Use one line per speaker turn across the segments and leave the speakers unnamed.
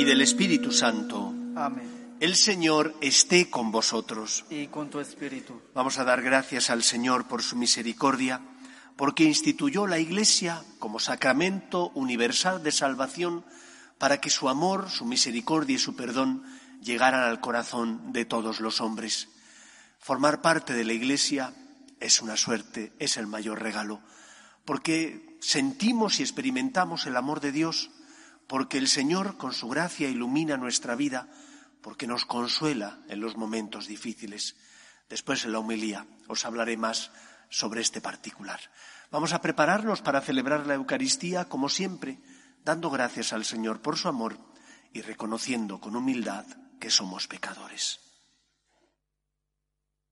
y del Espíritu Santo.
Amén.
El Señor esté con vosotros.
Y con tu espíritu.
Vamos a dar gracias al Señor por su misericordia, porque instituyó la Iglesia como sacramento universal de salvación para que su amor, su misericordia y su perdón llegaran al corazón de todos los hombres. Formar parte de la Iglesia es una suerte, es el mayor regalo, porque sentimos y experimentamos el amor de Dios, porque el Señor con su gracia ilumina nuestra vida, porque nos consuela en los momentos difíciles. Después en la homilía os hablaré más sobre este particular. Vamos a prepararnos para celebrar la Eucaristía como siempre, dando gracias al Señor por su amor y reconociendo con humildad que somos pecadores.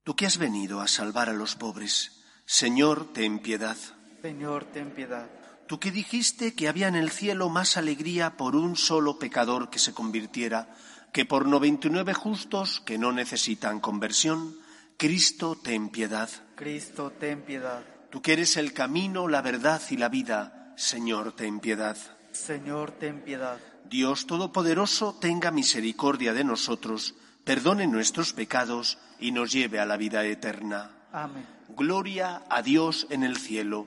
Tú que has venido a salvar a los pobres, Señor, ten piedad.
Señor, ten piedad.
Tú que dijiste que había en el cielo más alegría por un solo pecador que se convirtiera que por noventa y nueve justos que no necesitan conversión, Cristo, ten piedad.
Cristo, ten piedad.
Tú que eres el camino, la verdad y la vida, Señor, ten piedad.
Señor, ten piedad.
Dios Todopoderoso, tenga misericordia de nosotros, perdone nuestros pecados y nos lleve a la vida eterna.
Amén.
Gloria a Dios en el cielo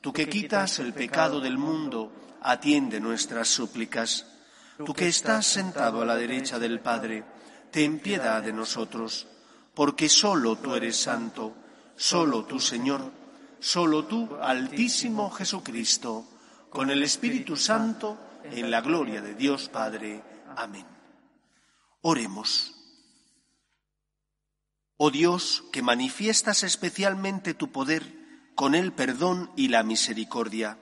tú que quitas el pecado del mundo, atiende nuestras súplicas, tú que estás sentado a la derecha del Padre, ten piedad de nosotros, porque solo tú eres santo, solo tú, Señor, solo tú, Altísimo Jesucristo, con el Espíritu Santo, en la gloria de Dios Padre. Amén. Oremos. Oh Dios, que manifiestas especialmente tu poder con el perdón y la misericordia,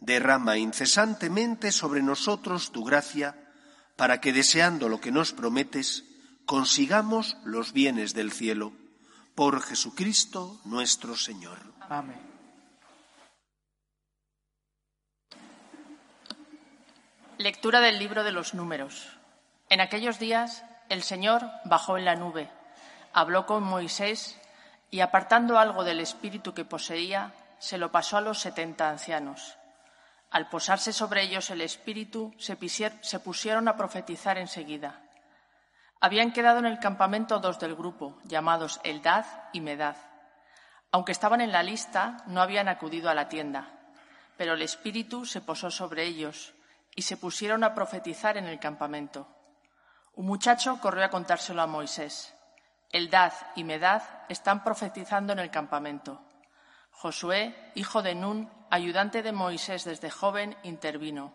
derrama incesantemente sobre nosotros tu gracia, para que deseando lo que nos prometes, consigamos los bienes del cielo. Por Jesucristo nuestro Señor.
Amén.
Lectura del libro de los números. En aquellos días el Señor bajó en la nube, habló con Moisés y apartando algo del espíritu que poseía, se lo pasó a los setenta ancianos. Al posarse sobre ellos el espíritu, se, pusieron a profetizar enseguida. Habían quedado en el campamento dos del grupo, llamados Eldad y Medad. Aunque estaban en la lista, no habían acudido a la tienda, pero el Espíritu se posó sobre ellos y se pusieron a profetizar en el campamento. Un muchacho corrió a contárselo a Moisés. Eldad y Medad están profetizando en el campamento. Josué, hijo de Nun, ayudante de Moisés desde joven, intervino.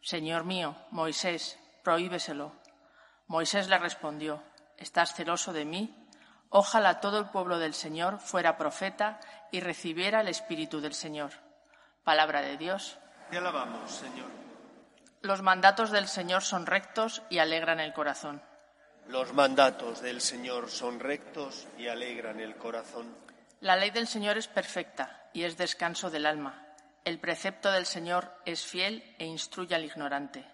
Señor mío, Moisés, prohíbeselo. Moisés le respondió, ¿estás celoso de mí? Ojalá todo el pueblo del Señor fuera profeta y recibiera el Espíritu del Señor. Palabra de Dios.
Te alabamos, Señor.
Los mandatos del Señor son rectos y alegran el corazón.
Los mandatos del Señor son rectos y alegran el corazón.
La ley del Señor es perfecta y es descanso del alma. El precepto del Señor es fiel e instruye al ignorante.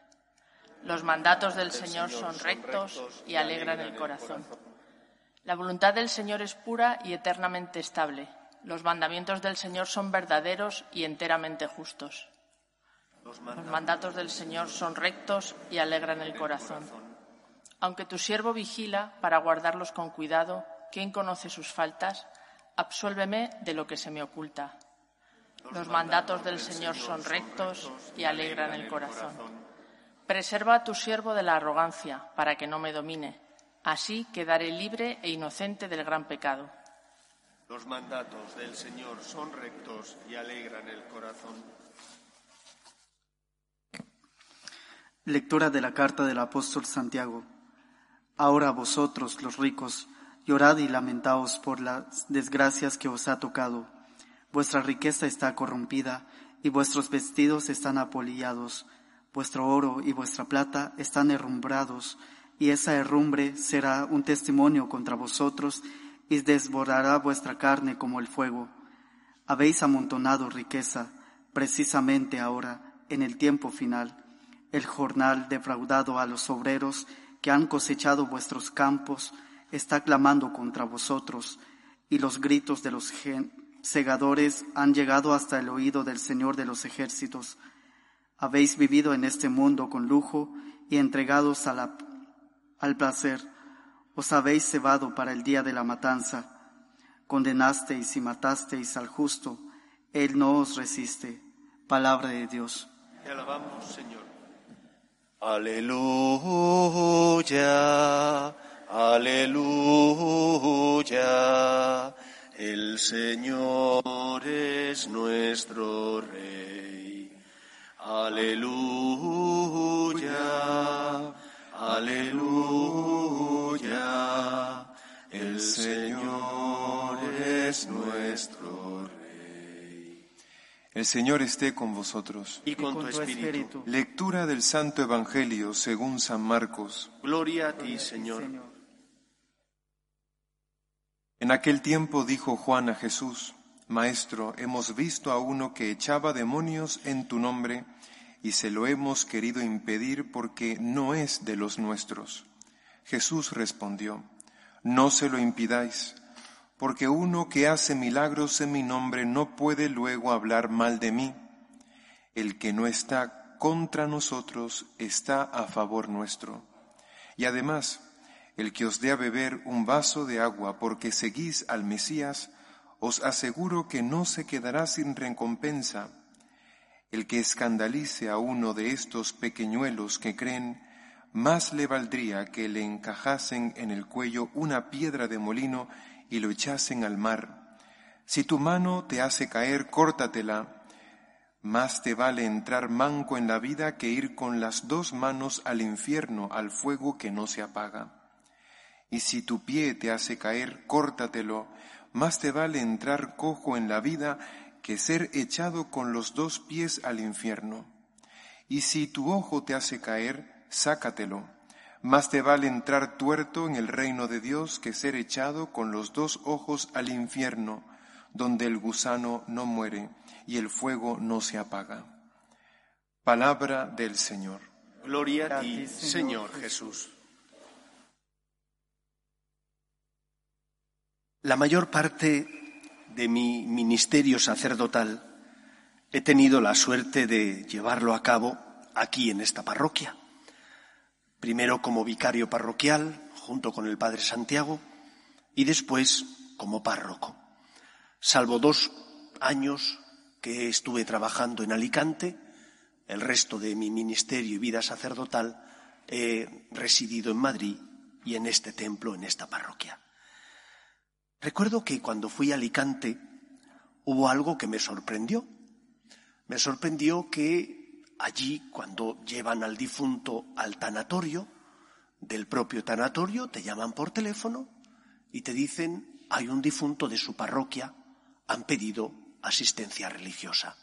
Los mandatos del Señor son rectos y alegran el corazón. La voluntad del Señor es pura y eternamente estable. Los mandamientos del Señor son verdaderos y enteramente justos. Los mandatos del Señor son rectos y alegran el corazón. Aunque tu siervo vigila para guardarlos con cuidado, ¿quién conoce sus faltas? Absuélveme de lo que se me oculta. Los mandatos del Señor son rectos y alegran el corazón. Preserva a tu siervo de la arrogancia, para que no me domine. Así quedaré libre e inocente del gran pecado.
Los mandatos del Señor son rectos y alegran el corazón.
Lectura de la carta del apóstol Santiago. Ahora vosotros, los ricos, llorad y lamentaos por las desgracias que os ha tocado. Vuestra riqueza está corrompida y vuestros vestidos están apolillados Vuestro oro y vuestra plata están herrumbrados, y esa herrumbre será un testimonio contra vosotros y desbordará vuestra carne como el fuego. Habéis amontonado riqueza, precisamente ahora, en el tiempo final, el jornal defraudado a los obreros que han cosechado vuestros campos está clamando contra vosotros, y los gritos de los segadores han llegado hasta el oído del Señor de los ejércitos. Habéis vivido en este mundo con lujo y entregados al placer. Os habéis cebado para el día de la matanza. Condenasteis y matasteis al justo. Él no os resiste. Palabra de Dios.
Te alabamos, Señor.
Aleluya, aleluya. El Señor es nuestro Rey. Aleluya, aleluya. El Señor es nuestro.
El Señor esté con vosotros.
Y con, tu espíritu.
Lectura del Santo Evangelio según San Marcos.
Gloria a ti, Señor.
En aquel tiempo dijo Juan a Jesús, Maestro, hemos visto a uno que echaba demonios en tu nombre y se lo hemos querido impedir porque no es de los nuestros. Jesús respondió, No se lo impidáis, porque uno que hace milagros en mi nombre no puede luego hablar mal de mí. El que no está contra nosotros está a favor nuestro. Y además, el que os dé a beber un vaso de agua porque seguís al Mesías, os aseguro que no se quedará sin recompensa. El que escandalice a uno de estos pequeñuelos que creen, más le valdría que le encajasen en el cuello una piedra de molino y lo echasen al mar. Si tu mano te hace caer, córtatela. Más te vale entrar manco en la vida que ir con las dos manos al infierno, al fuego que no se apaga. Y si tu pie te hace caer, córtatelo. Más te vale entrar cojo en la vida que ser echado con los dos pies al infierno. Y si tu ojo te hace caer, sácatelo. Más te vale entrar tuerto en el reino de Dios que ser echado con los dos ojos al infierno, donde el gusano no muere y el fuego no se apaga. Palabra del Señor.
Gloria a ti, Señor Jesús. La mayor parte de mi ministerio sacerdotal he tenido la suerte de llevarlo a cabo aquí en esta parroquia. Primero como vicario parroquial, junto con el Padre Santiago, y después como párroco. Salvo dos años que estuve trabajando en Alicante, el resto de mi ministerio y vida sacerdotal he residido en Madrid y en este templo, en esta parroquia. Recuerdo que cuando fui a Alicante hubo algo que me sorprendió. Me sorprendió que allí, cuando llevan al difunto al tanatorio, del propio tanatorio, te llaman por teléfono y te dicen, hay un difunto de su parroquia, han pedido asistencia religiosa.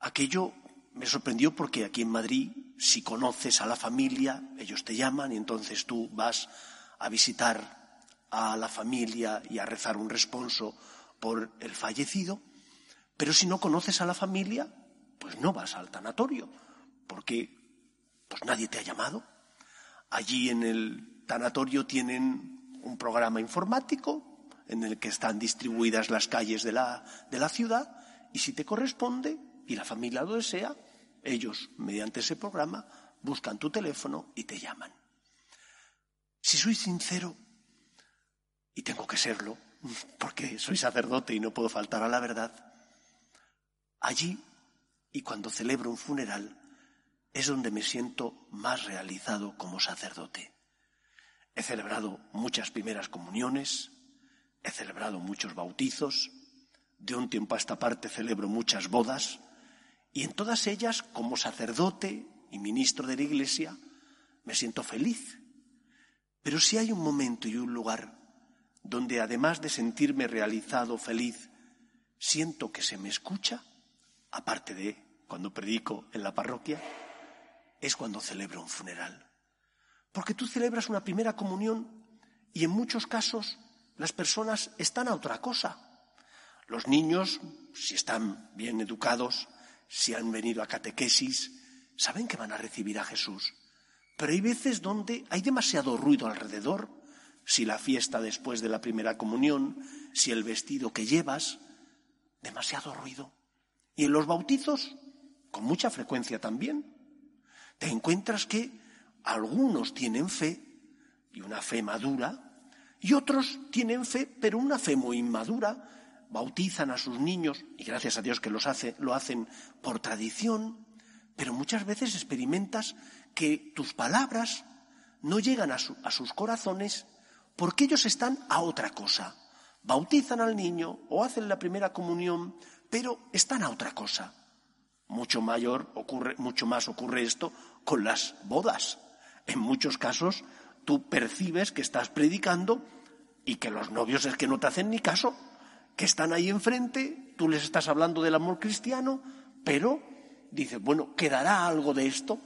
Aquello me sorprendió porque aquí en Madrid, si conoces a la familia, ellos te llaman y entonces tú vas a visitar a la familia y a rezar un responso por el fallecido, pero si no conoces a la familia, pues no vas al tanatorio, porque pues nadie te ha llamado. Allí en el tanatorio tienen un programa informático en el que están distribuidas las calles de la, de la ciudad y si te corresponde y la familia lo desea, ellos, mediante ese programa, buscan tu teléfono y te llaman. Si soy sincero, y tengo que serlo, porque soy sacerdote y no puedo faltar a la verdad, allí y cuando celebro un funeral es donde me siento más realizado como sacerdote. He celebrado muchas primeras comuniones, he celebrado muchos bautizos, de un tiempo a esta parte celebro muchas bodas, y en todas ellas, como sacerdote y ministro de la Iglesia, me siento feliz. Pero si hay un momento y un lugar donde además de sentirme realizado, feliz, siento que se me escucha, aparte de cuando predico en la parroquia, es cuando celebro un funeral. Porque tú celebras una primera comunión y en muchos casos las personas están a otra cosa. Los niños, si están bien educados, si han venido a catequesis, saben que van a recibir a Jesús. Pero hay veces donde hay demasiado ruido alrededor, si la fiesta después de la primera comunión, si el vestido que llevas, demasiado ruido. Y en los bautizos, con mucha frecuencia también, te encuentras que algunos tienen fe, y una fe madura, y otros tienen fe, pero una fe muy inmadura, bautizan a sus niños, y gracias a Dios que los hace, lo hacen por tradición, pero muchas veces experimentas que tus palabras no llegan a, a sus corazones porque ellos están a otra cosa. Bautizan al niño o hacen la primera comunión, pero están a otra cosa. Mucho mayor ocurre, mucho más ocurre esto con las bodas. En muchos casos tú percibes que estás predicando y que los novios es que no te hacen ni caso, que están ahí enfrente, tú les estás hablando del amor cristiano, pero dices, bueno, ¿quedará algo de esto?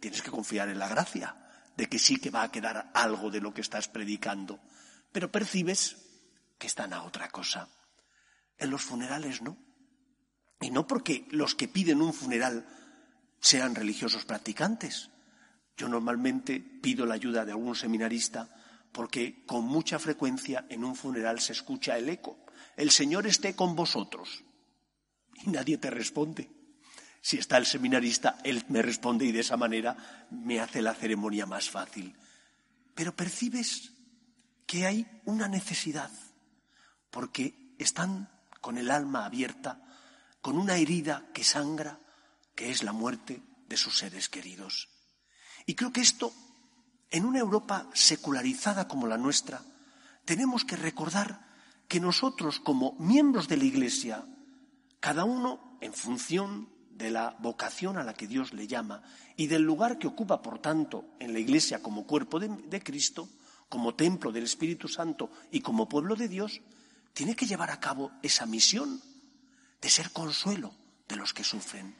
Tienes que confiar en la gracia de que sí que va a quedar algo de lo que estás predicando, pero percibes que están a otra cosa. En los funerales no. Y no porque los que piden un funeral sean religiosos practicantes. Yo normalmente pido la ayuda de algún seminarista porque con mucha frecuencia en un funeral se escucha el eco. El Señor esté con vosotros. Y nadie te responde. Si está el seminarista, él me responde y de esa manera me hace la ceremonia más fácil. Pero percibes que hay una necesidad, porque están con el alma abierta, con una herida que sangra, que es la muerte de sus seres queridos. Y creo que esto en una Europa secularizada como la nuestra, tenemos que recordar que nosotros, como miembros de la Iglesia, cada uno en función de la vocación a la que Dios le llama y del lugar que ocupa, por tanto, en la Iglesia como cuerpo de, de Cristo, como templo del Espíritu Santo y como pueblo de Dios, tiene que llevar a cabo esa misión de ser consuelo de los que sufren.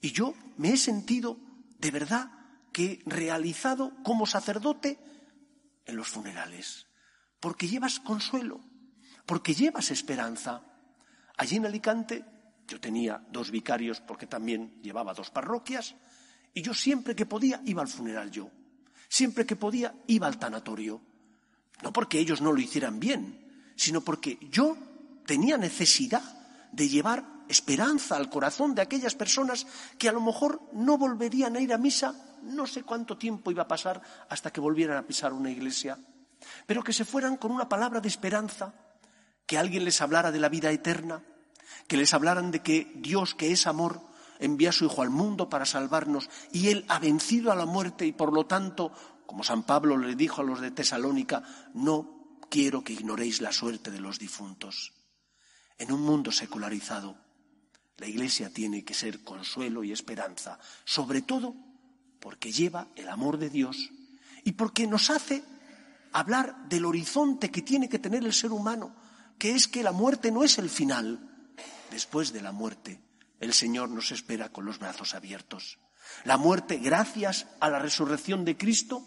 Y yo me he sentido de verdad que realizado como sacerdote en los funerales, porque llevas consuelo, porque llevas esperanza. Allí en Alicante yo tenía dos vicarios porque también llevaba dos parroquias y yo siempre que podía iba al funeral yo, siempre que podía iba al tanatorio, no porque ellos no lo hicieran bien, sino porque yo tenía necesidad de llevar esperanza al corazón de aquellas personas que a lo mejor no volverían a ir a misa, no sé cuánto tiempo iba a pasar hasta que volvieran a pisar una iglesia, pero que se fueran con una palabra de esperanza, que alguien les hablara de la vida eterna, que les hablaran de que Dios, que es amor, envía a su Hijo al mundo para salvarnos y Él ha vencido a la muerte y por lo tanto, como San Pablo le dijo a los de Tesalónica, no quiero que ignoréis la suerte de los difuntos. En un mundo secularizado, la Iglesia tiene que ser consuelo y esperanza, sobre todo porque lleva el amor de Dios y porque nos hace hablar del horizonte que tiene que tener el ser humano, que es que la muerte no es el final. Después de la muerte, el Señor nos espera con los brazos abiertos. La muerte, gracias a la resurrección de Cristo,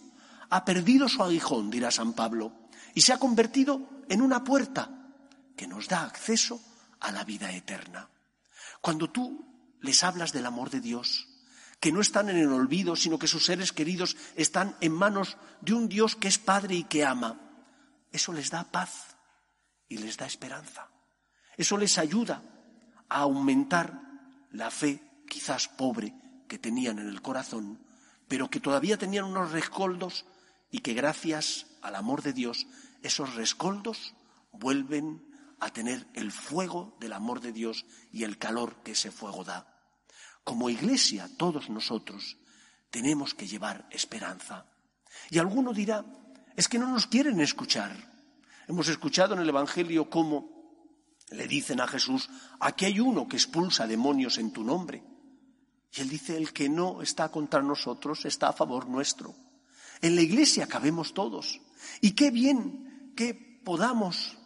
ha perdido su aguijón, dirá San Pablo, y se ha convertido en una puerta que nos da acceso a la vida eterna. Cuando tú les hablas del amor de Dios, que no están en el olvido, sino que sus seres queridos están en manos de un Dios que es Padre y que ama, eso les da paz y les da esperanza. Eso les ayuda a aumentar la fe, quizás pobre, que tenían en el corazón, pero que todavía tenían unos rescoldos y que gracias al amor de Dios esos rescoldos vuelven a tener el fuego del amor de Dios y el calor que ese fuego da. Como iglesia, todos nosotros tenemos que llevar esperanza. Y alguno dirá, es que no nos quieren escuchar. Hemos escuchado en el Evangelio cómo le dicen a Jesús, aquí hay uno que expulsa demonios en tu nombre. Y él dice, el que no está contra nosotros está a favor nuestro. En la iglesia cabemos todos. Y qué bien que podamos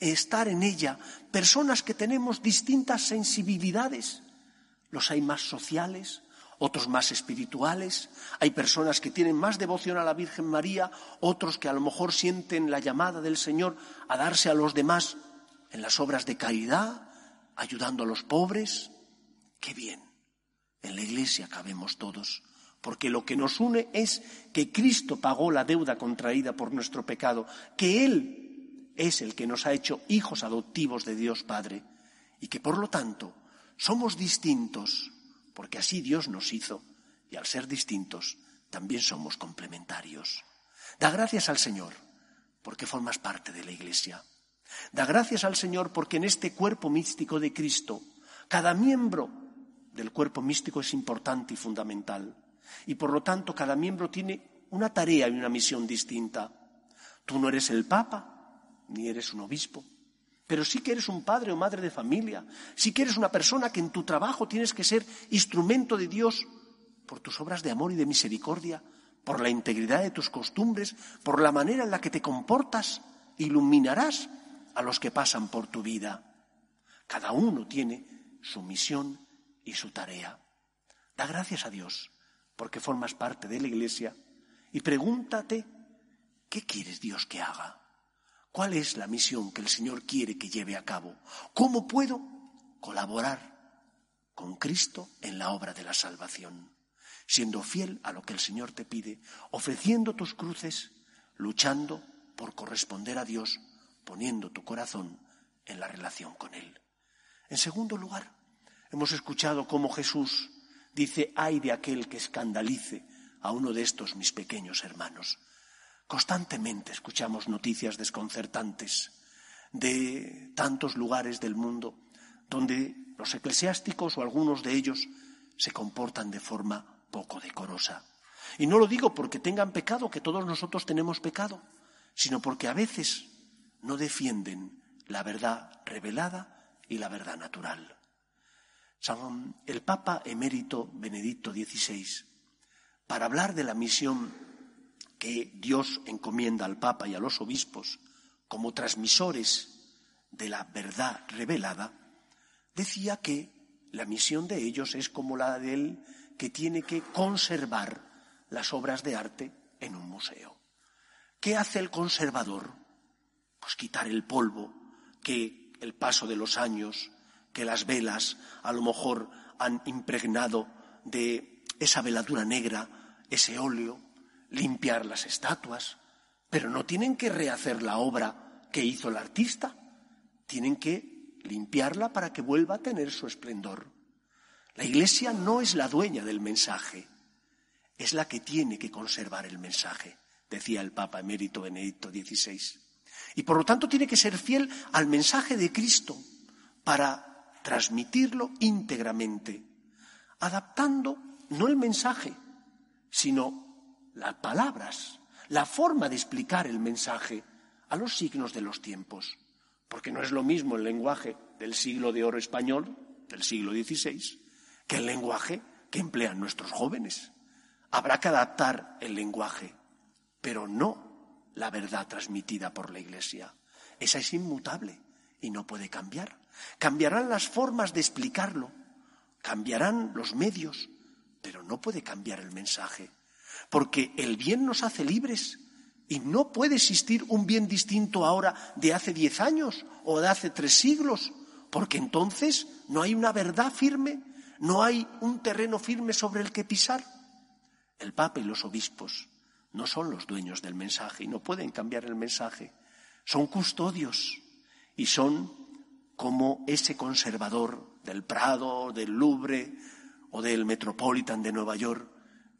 estar en ella personas que tenemos distintas sensibilidades. Los hay más sociales, otros más espirituales, hay personas que tienen más devoción a la Virgen María, otros que a lo mejor sienten la llamada del Señor a darse a los demás en las obras de caridad, ayudando a los pobres. Qué bien, en la iglesia cabemos todos, porque lo que nos une es que Cristo pagó la deuda contraída por nuestro pecado, que Él es el que nos ha hecho hijos adoptivos de Dios Padre, y que por lo tanto somos distintos porque así Dios nos hizo y al ser distintos también somos complementarios. Da gracias al Señor porque formas parte de la Iglesia. Da gracias al Señor porque en este cuerpo místico de Cristo cada miembro del cuerpo místico es importante y fundamental. Y por lo tanto cada miembro tiene una tarea y una misión distinta. Tú no eres el Papa, ni eres un obispo, pero sí que eres un padre o madre de familia, sí que eres una persona que en tu trabajo tienes que ser instrumento de Dios por tus obras de amor y de misericordia, por la integridad de tus costumbres, por la manera en la que te comportas, iluminarás a los que pasan por tu vida. Cada uno tiene su misión y su tarea. Da gracias a Dios porque formas parte de la Iglesia y pregúntate, ¿qué quieres Dios que haga? ¿Cuál es la misión que el Señor quiere que lleve a cabo? ¿Cómo puedo colaborar con Cristo en la obra de la salvación? Siendo fiel a lo que el Señor te pide, ofreciendo tus cruces, luchando por corresponder a Dios, poniendo tu corazón en la relación con Él. En segundo lugar, hemos escuchado cómo Jesús dice, ay de aquel que escandalice a uno de estos mis pequeños hermanos. Constantemente escuchamos noticias desconcertantes de tantos lugares del mundo donde los eclesiásticos o algunos de ellos se comportan de forma poco decorosa. Y no lo digo porque tengan pecado, que todos nosotros tenemos pecado, sino porque a veces no defienden la verdad revelada y la verdad natural. el Papa emérito Benedicto XVI, para hablar de la misión que Dios encomienda al Papa y a los obispos como transmisores de la verdad revelada, decía que la misión de ellos es como la de él que tiene que conservar las obras de arte en un museo. ¿Qué hace el conservador? Pues quitar el polvo que el paso de los años, que las velas a lo mejor han impregnado de esa veladura negra, ese óleo, limpiar las estatuas, pero no tienen que rehacer la obra que hizo el artista, tienen que limpiarla para que vuelva a tener su esplendor. La Iglesia no es la dueña del mensaje, es la que tiene que conservar el mensaje, decía el Papa emérito Benedicto XVI. Y por lo tanto tiene que ser fiel al mensaje de Cristo para transmitirlo íntegramente, adaptando no el mensaje, sino las palabras, la forma de explicar el mensaje a los signos de los tiempos, porque no es lo mismo el lenguaje del siglo de oro español, del siglo XVI, que el lenguaje que emplean nuestros jóvenes. Habrá que adaptar el lenguaje, pero no la verdad transmitida por la Iglesia. Esa es inmutable y no puede cambiar. Cambiarán las formas de explicarlo, cambiarán los medios, pero no puede cambiar el mensaje porque el bien nos hace libres y no puede existir un bien distinto ahora de hace diez años o de hace tres siglos, porque entonces no hay una verdad firme, no hay un terreno firme sobre el que pisar. El Papa y los obispos no son los dueños del mensaje y no pueden cambiar el mensaje. Son custodios y son como ese conservador del Prado, del Louvre o del Metropolitan de Nueva York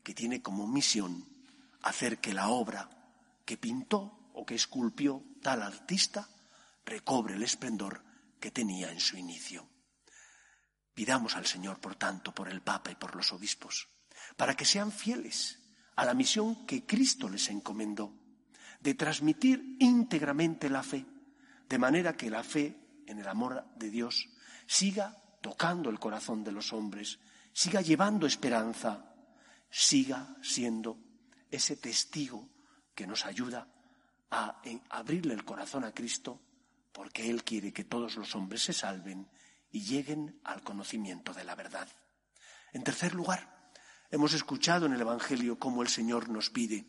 que tiene como misión hacer que la obra que pintó o que esculpió tal artista recobre el esplendor que tenía en su inicio. Pidamos al Señor, por tanto, por el Papa y por los obispos, para que sean fieles a la misión que Cristo les encomendó, de transmitir íntegramente la fe, de manera que la fe en el amor de Dios siga tocando el corazón de los hombres, siga llevando esperanza, siga siendo ese testigo que nos ayuda a abrirle el corazón a Cristo porque Él quiere que todos los hombres se salven y lleguen al conocimiento de la verdad. En tercer lugar, Hemos escuchado en el Evangelio cómo el Señor nos pide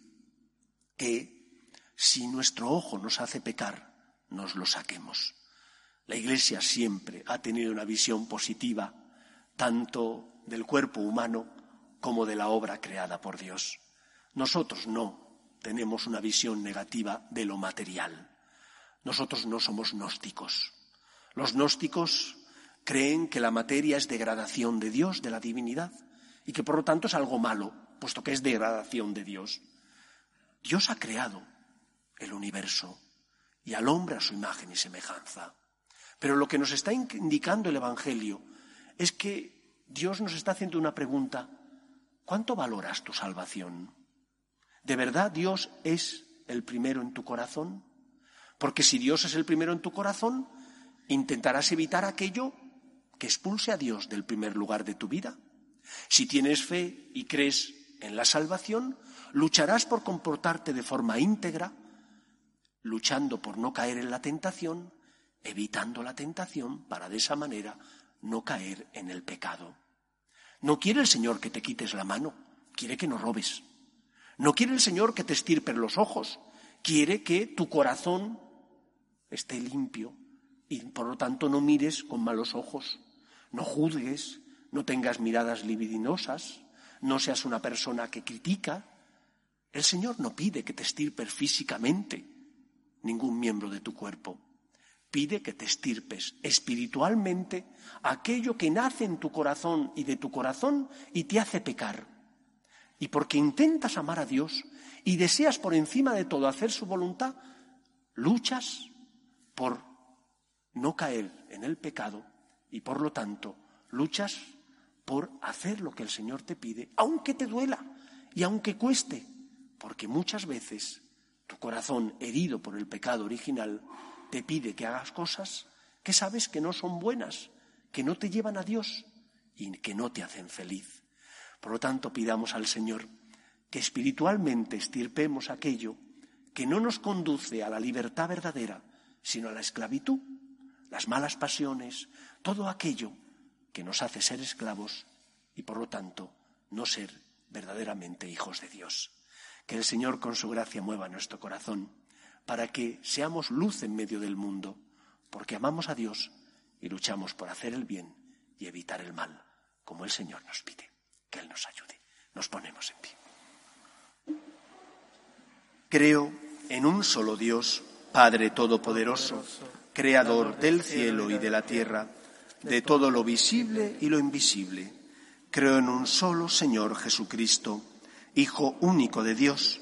que si nuestro ojo nos hace pecar, nos lo saquemos. La Iglesia siempre ha tenido una visión positiva, tanto del cuerpo humano como de la obra creada por Dios. Nosotros no tenemos una visión negativa de lo material. Nosotros no somos gnósticos. Los gnósticos creen que la materia es degradación de Dios, de la divinidad, y que por lo tanto es algo malo, puesto que es degradación de Dios. Dios ha creado el universo y al hombre a su imagen y semejanza. Pero lo que nos está indicando el Evangelio es que Dios nos está haciendo una pregunta. ¿Cuánto valoras tu salvación? ¿De verdad Dios es el primero en tu corazón? Porque si Dios es el primero en tu corazón, intentarás evitar aquello que expulse a Dios del primer lugar de tu vida. Si tienes fe y crees en la salvación, lucharás por comportarte de forma íntegra, luchando por no caer en la tentación, evitando la tentación para de esa manera no caer en el pecado. No quiere el Señor que te quites la mano, quiere que no robes. No quiere el Señor que te estirpen los ojos, quiere que tu corazón esté limpio y por lo tanto no mires con malos ojos, no juzgues, no tengas miradas libidinosas, no seas una persona que critica. El Señor no pide que te estirpes físicamente ningún miembro de tu cuerpo. Pide que te estirpes espiritualmente aquello que nace en tu corazón y de tu corazón y te hace pecar. Y porque intentas amar a Dios y deseas por encima de todo hacer su voluntad, luchas por no caer en el pecado y por lo tanto luchas por hacer lo que el Señor te pide, aunque te duela y aunque cueste, porque muchas veces tu corazón herido por el pecado original te pide que hagas cosas que sabes que no son buenas, que no te llevan a Dios y que no te hacen feliz. Por lo tanto, pidamos al Señor que espiritualmente estirpemos aquello que no nos conduce a la libertad verdadera, sino a la esclavitud, las malas pasiones, todo aquello que nos hace ser esclavos y por lo tanto no ser verdaderamente hijos de Dios. Que el Señor con su gracia mueva nuestro corazón para que seamos luz en medio del mundo, porque amamos a Dios y luchamos por hacer el bien y evitar el mal, como el Señor nos pide. Que Él nos ayude. Nos ponemos en pie. Creo en un solo Dios, Padre Todopoderoso, Creador del cielo y de la tierra, de todo lo visible y lo invisible. Creo en un solo Señor Jesucristo, Hijo único de Dios,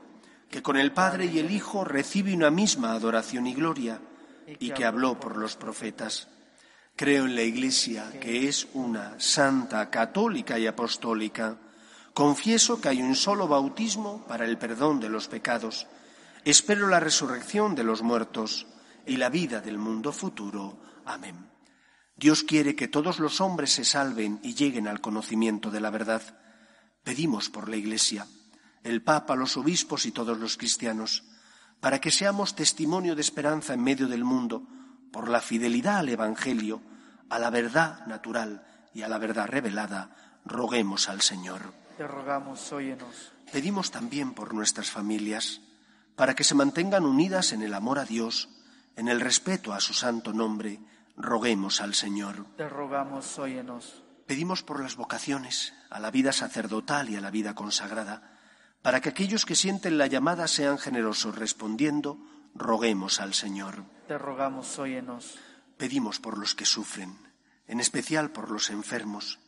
que con el Padre y el Hijo recibe una misma adoración y gloria, y que habló por los profetas. Creo en la Iglesia, que es una santa, católica y apostólica. Confieso que hay un solo bautismo para el perdón de los pecados. Espero la resurrección de los muertos y la vida del mundo futuro. Amén. Dios quiere que todos los hombres se salven y lleguen al conocimiento de la verdad. Pedimos por la Iglesia, el Papa, los obispos y todos los cristianos, para que seamos testimonio de esperanza en medio del mundo, por la fidelidad al Evangelio, a la verdad natural y a la verdad revelada, roguemos al Señor.
Te rogamos, óyenos.
Pedimos también por nuestras familias, para que se mantengan unidas en el amor a Dios, en el respeto a su santo nombre, roguemos al Señor.
Te rogamos, óyenos.
Pedimos por las vocaciones, a la vida sacerdotal y a la vida consagrada, Para que aquellos que sienten la llamada sean generosos respondiendo, roguemos al Señor.
Te rogamos, óyenos.
Pedimos por los que sufren, en especial por los enfermos.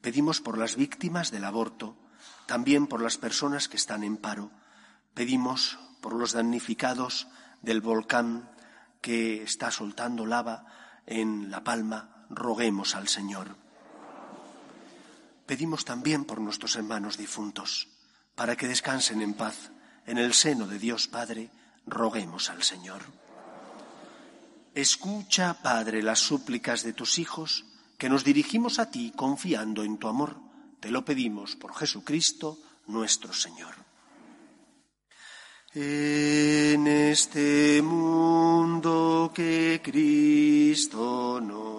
Pedimos por las víctimas del aborto, también por las personas que están en paro. Pedimos por los damnificados del volcán que está soltando lava en La Palma. Roguemos al Señor. Pedimos también por nuestros hermanos difuntos, para que descansen en paz en el seno de Dios Padre. Roguemos al Señor. Escucha, Padre, las súplicas de tus hijos, que nos dirigimos a ti confiando en tu amor. Te lo pedimos por Jesucristo nuestro Señor. En este mundo que Cristo nos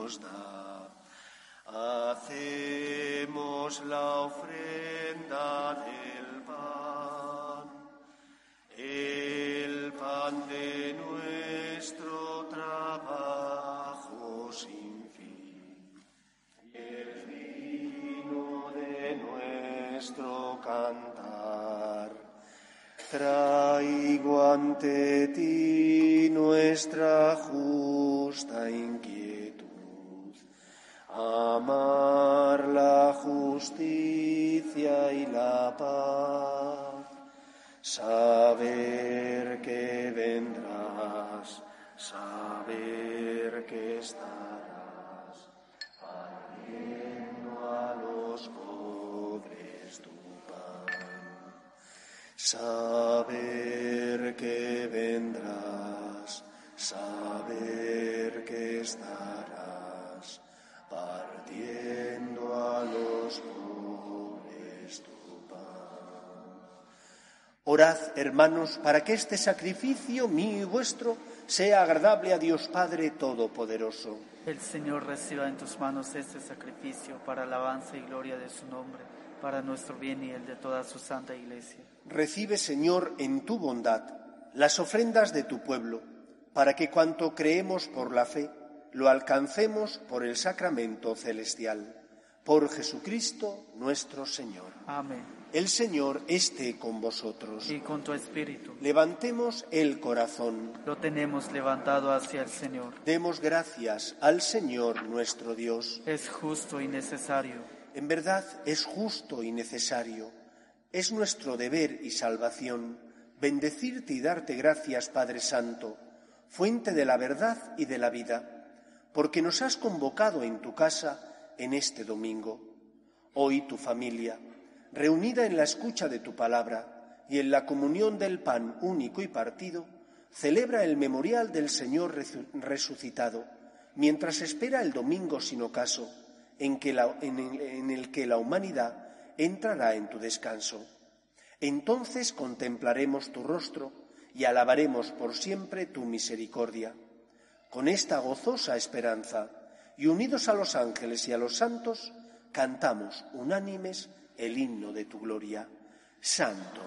Traigo ante ti nuestra justa inquietud, amar la justicia y la paz, saber que vendrás, saber que estarás, Saber que vendrás, saber que estarás, partiendo a los pobres tu pan. Orad, hermanos, para que este sacrificio mío y vuestro sea agradable a Dios Padre Todopoderoso.
El Señor reciba en tus manos este sacrificio para alabanza y gloria de su nombre, para nuestro bien y el de toda su santa iglesia.
Recibe, Señor, en tu bondad las ofrendas de tu pueblo, para que cuanto creemos por la fe, lo alcancemos por el sacramento celestial. Por Jesucristo nuestro Señor.
Amén.
El Señor esté con vosotros.
Y con tu espíritu.
Levantemos el corazón.
Lo tenemos levantado hacia el Señor.
Demos gracias al Señor nuestro Dios.
Es justo y necesario.
En verdad es justo y necesario. Es nuestro deber y salvación bendecirte y darte gracias, Padre Santo, fuente de la verdad y de la vida, porque nos has convocado en tu casa en este domingo. Hoy tu familia, reunida en la escucha de tu palabra y en la comunión del pan único y partido, celebra el memorial del Señor resucitado, mientras espera el domingo sin ocaso, en, en el que la humanidad entrará en tu descanso. Entonces contemplaremos tu rostro y alabaremos por siempre tu misericordia. Con esta gozosa esperanza y unidos a los ángeles y a los santos, cantamos unánimes el himno de tu gloria. Santo,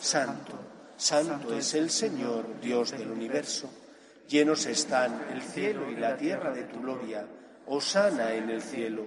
santo, santo es el Señor, Dios del universo. Llenos están el cielo y la tierra de tu gloria. Osana en el cielo.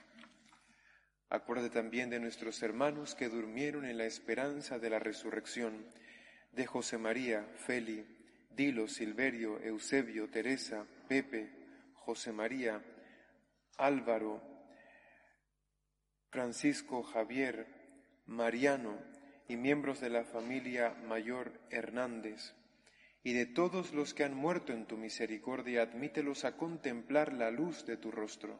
Acuérdate también de nuestros hermanos que durmieron en la esperanza de la resurrección, de José María, Feli, Dilo, Silverio, Eusebio, Teresa, Pepe, José María, Álvaro, Francisco, Javier, Mariano y miembros de la familia mayor Hernández, y de todos los que han muerto en tu misericordia, admítelos a contemplar la luz de tu rostro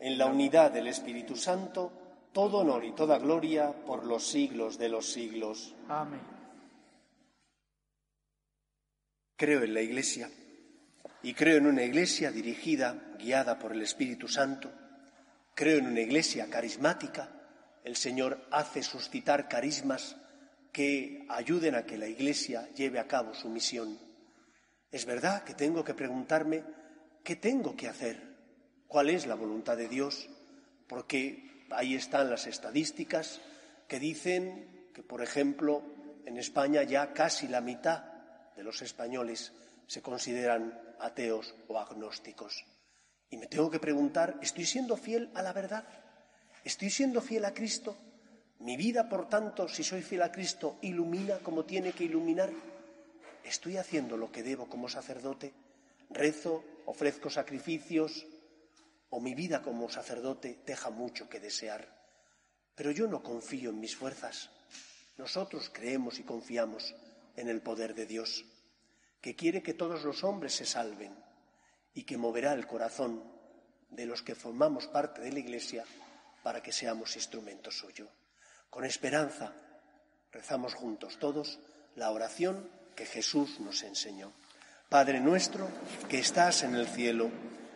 en la unidad del Espíritu Santo, todo honor y toda gloria por los siglos de los siglos.
Amén.
Creo en la Iglesia y creo en una Iglesia dirigida, guiada por el Espíritu Santo. Creo en una Iglesia carismática. El Señor hace suscitar carismas que ayuden a que la Iglesia lleve a cabo su misión. Es verdad que tengo que preguntarme qué tengo que hacer cuál es la voluntad de Dios, porque ahí están las estadísticas que dicen que, por ejemplo, en España ya casi la mitad de los españoles se consideran ateos o agnósticos. Y me tengo que preguntar, ¿estoy siendo fiel a la verdad? ¿Estoy siendo fiel a Cristo? ¿Mi vida, por tanto, si soy fiel a Cristo, ilumina como tiene que iluminar? ¿Estoy haciendo lo que debo como sacerdote? ¿Rezo? ¿Ofrezco sacrificios? O mi vida como sacerdote deja mucho que desear. Pero yo no confío en mis fuerzas. Nosotros creemos y confiamos en el poder de Dios, que quiere que todos los hombres se salven y que moverá el corazón de los que formamos parte de la Iglesia para que seamos instrumentos suyo. Con esperanza rezamos juntos todos la oración que Jesús nos enseñó. Padre nuestro que estás en el cielo,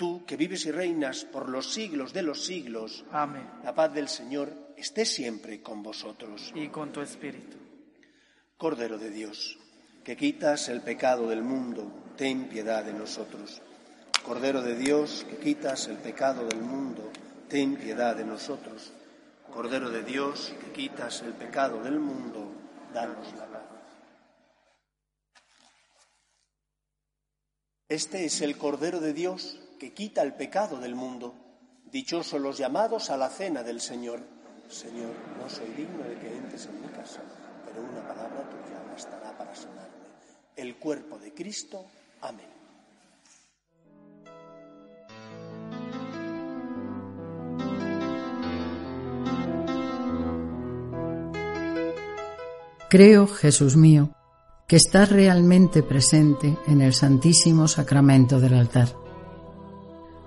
tú que vives y reinas por los siglos de los siglos.
Amén.
La paz del Señor esté siempre con vosotros.
Y con tu espíritu.
Cordero de Dios, que quitas el pecado del mundo, ten piedad de nosotros. Cordero de Dios, que quitas el pecado del mundo, ten piedad de nosotros. Cordero de Dios, que quitas el pecado del mundo, danos la paz. Este es el Cordero de Dios que quita el pecado del mundo. Dichosos los llamados a la cena del Señor. Señor, no soy digno de que entres en mi casa, pero una palabra tuya bastará para sanarme. El cuerpo de Cristo. Amén.
Creo, Jesús mío, que estás realmente presente en el Santísimo Sacramento del altar.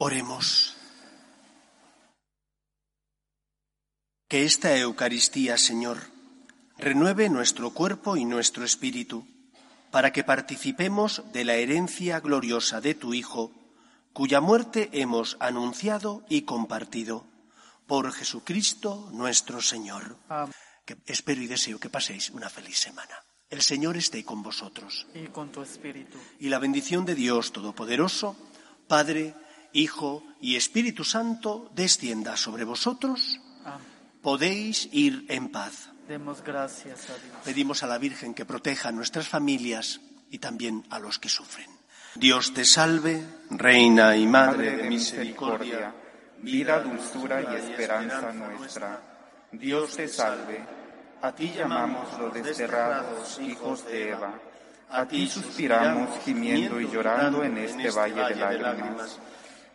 Oremos. Que esta Eucaristía, Señor, renueve nuestro cuerpo y nuestro espíritu, para que participemos de la herencia gloriosa de tu Hijo, cuya muerte hemos anunciado y compartido. Por Jesucristo nuestro Señor. Que espero y deseo que paséis una feliz semana. El Señor esté con vosotros.
Y con tu espíritu.
Y la bendición de Dios Todopoderoso, Padre, Hijo y Espíritu Santo, descienda sobre vosotros. Podéis ir en paz.
Demos gracias a Dios.
Pedimos a la Virgen que proteja a nuestras familias y también a los que sufren. Dios te salve, Reina y Madre de misericordia,
vida, dulzura y esperanza nuestra. Dios te salve. A ti llamamos los desterrados hijos de Eva. A ti suspiramos gimiendo y llorando en este valle de lágrimas.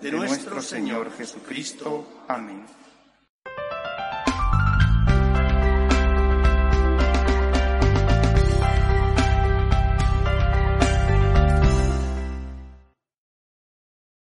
de nuestro Señor Jesucristo. Amén.